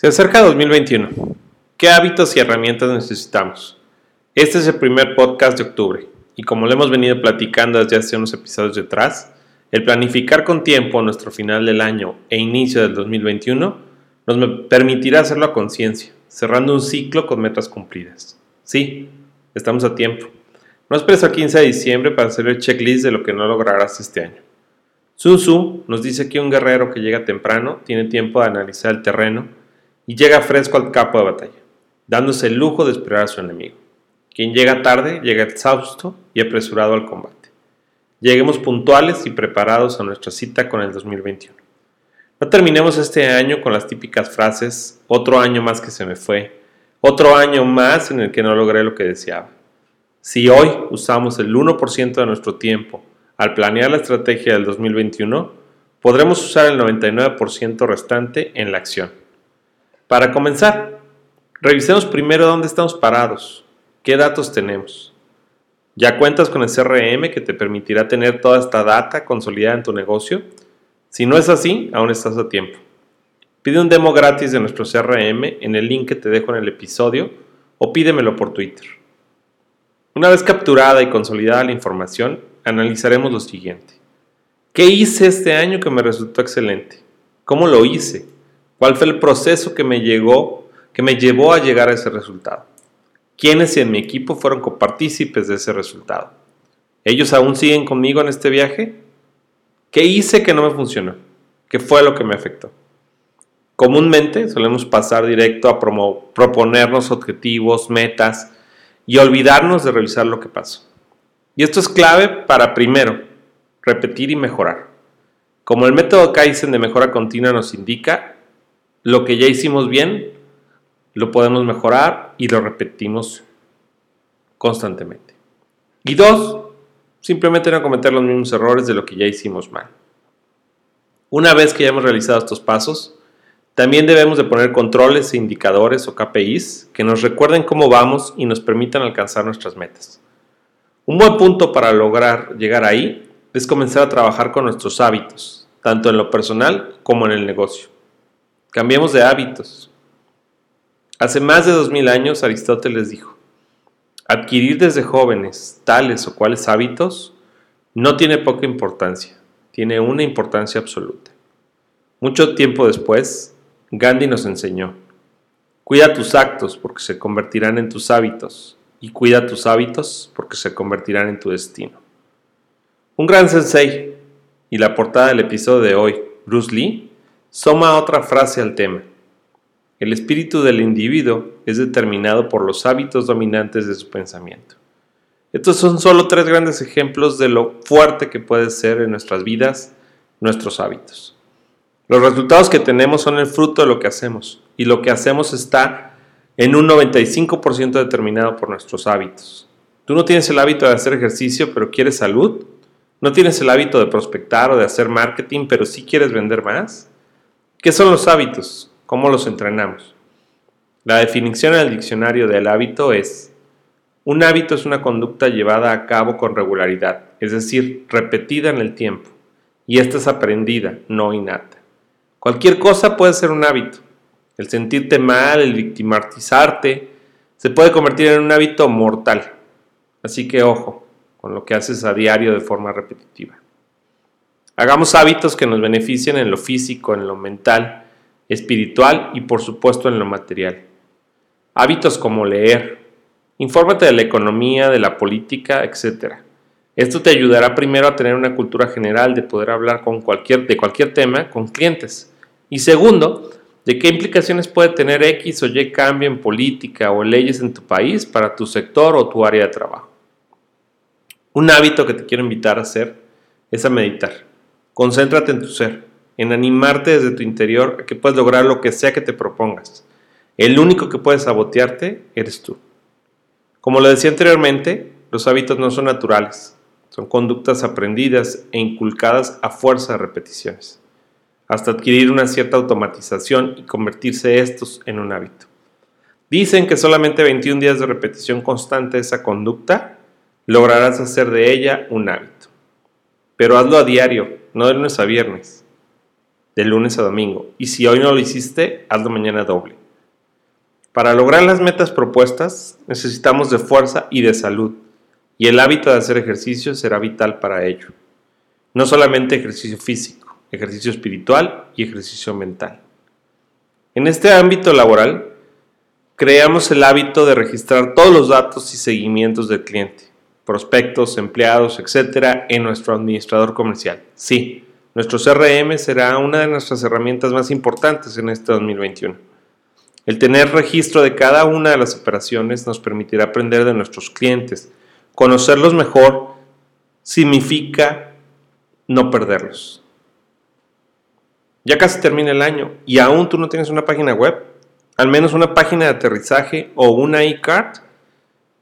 Se acerca 2021. ¿Qué hábitos y herramientas necesitamos? Este es el primer podcast de octubre y como lo hemos venido platicando desde hace unos episodios detrás, el planificar con tiempo nuestro final del año e inicio del 2021 nos permitirá hacerlo a conciencia, cerrando un ciclo con metas cumplidas. Sí, estamos a tiempo. No esperes al 15 de diciembre para hacer el checklist de lo que no lograrás este año. Sun Tzu nos dice que un guerrero que llega temprano tiene tiempo de analizar el terreno y llega fresco al campo de batalla, dándose el lujo de esperar a su enemigo. Quien llega tarde llega exhausto y apresurado al combate. Lleguemos puntuales y preparados a nuestra cita con el 2021. No terminemos este año con las típicas frases, otro año más que se me fue, otro año más en el que no logré lo que deseaba. Si hoy usamos el 1% de nuestro tiempo al planear la estrategia del 2021, podremos usar el 99% restante en la acción. Para comenzar, revisemos primero dónde estamos parados, qué datos tenemos. ¿Ya cuentas con el CRM que te permitirá tener toda esta data consolidada en tu negocio? Si no es así, aún estás a tiempo. Pide un demo gratis de nuestro CRM en el link que te dejo en el episodio o pídemelo por Twitter. Una vez capturada y consolidada la información, analizaremos lo siguiente. ¿Qué hice este año que me resultó excelente? ¿Cómo lo hice? ¿Cuál fue el proceso que me, llegó, que me llevó a llegar a ese resultado? ¿Quiénes en mi equipo fueron copartícipes de ese resultado? ¿Ellos aún siguen conmigo en este viaje? ¿Qué hice que no me funcionó? ¿Qué fue lo que me afectó? Comúnmente solemos pasar directo a proponernos objetivos, metas y olvidarnos de revisar lo que pasó. Y esto es clave para primero, repetir y mejorar. Como el método Kaizen de mejora continua nos indica, lo que ya hicimos bien, lo podemos mejorar y lo repetimos constantemente. Y dos, simplemente no cometer los mismos errores de lo que ya hicimos mal. Una vez que ya hemos realizado estos pasos, también debemos de poner controles e indicadores o KPIs que nos recuerden cómo vamos y nos permitan alcanzar nuestras metas. Un buen punto para lograr llegar ahí es comenzar a trabajar con nuestros hábitos, tanto en lo personal como en el negocio. Cambiemos de hábitos. Hace más de dos mil años Aristóteles dijo, adquirir desde jóvenes tales o cuales hábitos no tiene poca importancia, tiene una importancia absoluta. Mucho tiempo después, Gandhi nos enseñó, cuida tus actos porque se convertirán en tus hábitos y cuida tus hábitos porque se convertirán en tu destino. Un gran sensei y la portada del episodio de hoy, Bruce Lee, Soma otra frase al tema. El espíritu del individuo es determinado por los hábitos dominantes de su pensamiento. Estos son solo tres grandes ejemplos de lo fuerte que puede ser en nuestras vidas nuestros hábitos. Los resultados que tenemos son el fruto de lo que hacemos y lo que hacemos está en un 95% determinado por nuestros hábitos. Tú no tienes el hábito de hacer ejercicio pero quieres salud. No tienes el hábito de prospectar o de hacer marketing pero sí quieres vender más. ¿Qué son los hábitos? ¿Cómo los entrenamos? La definición en el diccionario del hábito es, un hábito es una conducta llevada a cabo con regularidad, es decir, repetida en el tiempo, y esta es aprendida, no innata. Cualquier cosa puede ser un hábito. El sentirte mal, el victimizarte, se puede convertir en un hábito mortal. Así que ojo con lo que haces a diario de forma repetitiva. Hagamos hábitos que nos beneficien en lo físico, en lo mental, espiritual y por supuesto en lo material. Hábitos como leer, infórmate de la economía, de la política, etc. Esto te ayudará primero a tener una cultura general de poder hablar con cualquier, de cualquier tema con clientes. Y segundo, de qué implicaciones puede tener X o Y cambio en política o leyes en tu país para tu sector o tu área de trabajo. Un hábito que te quiero invitar a hacer es a meditar. Concéntrate en tu ser, en animarte desde tu interior a que puedas lograr lo que sea que te propongas. El único que puede sabotearte eres tú. Como lo decía anteriormente, los hábitos no son naturales, son conductas aprendidas e inculcadas a fuerza de repeticiones, hasta adquirir una cierta automatización y convertirse estos en un hábito. Dicen que solamente 21 días de repetición constante de esa conducta lograrás hacer de ella un hábito. Pero hazlo a diario, no de lunes a viernes. de lunes a domingo. Y si hoy no lo hiciste, hazlo mañana doble. Para lograr las metas propuestas, necesitamos de fuerza y de salud. Y el hábito de hacer ejercicio será vital para ello. No solamente ejercicio físico, ejercicio espiritual y ejercicio mental. En este ámbito laboral, creamos el hábito de registrar todos los datos y seguimientos del cliente, prospectos, empleados, etcétera, en nuestro administrador comercial. Sí, nuestro CRM será una de nuestras herramientas más importantes en este 2021. El tener registro de cada una de las operaciones nos permitirá aprender de nuestros clientes. Conocerlos mejor significa no perderlos. Ya casi termina el año y aún tú no tienes una página web al menos una página de aterrizaje o una e-card?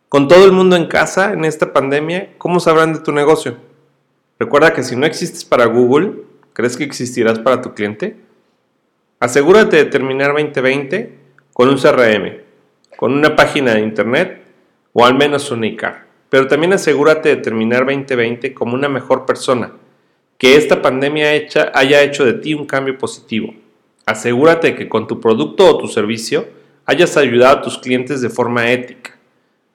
Con todo el mundo en casa en esta pandemia, ¿cómo sabrán de tu negocio? Recuerda que si no existes para Google, ¿crees que existirás para tu cliente? Asegúrate de terminar 2020 con un CRM, con una página de internet o al menos una e-card. Pero también asegúrate de terminar 2020 como una mejor persona, que esta pandemia haya hecho de ti un cambio positivo Asegúrate que con tu producto o tu servicio hayas ayudado a tus clientes de forma ética.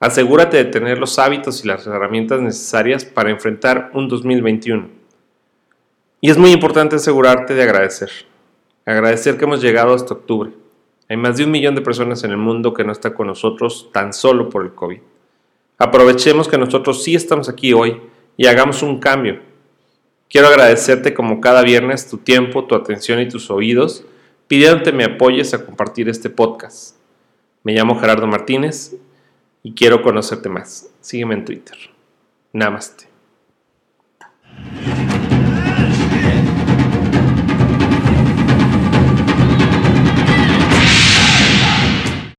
Asegúrate de tener los hábitos y las herramientas necesarias para enfrentar un 2021. Y es muy importante asegurarte de agradecer. Agradecer que hemos llegado hasta octubre. Hay más de un millón de personas en el mundo que no están con nosotros tan solo por el COVID. Aprovechemos que nosotros sí estamos aquí hoy y hagamos un cambio. Quiero agradecerte como cada viernes tu tiempo, tu atención y tus oídos pidiéndote me apoyes a compartir este podcast. Me llamo Gerardo Martínez y quiero conocerte más. Sígueme en Twitter. Namaste.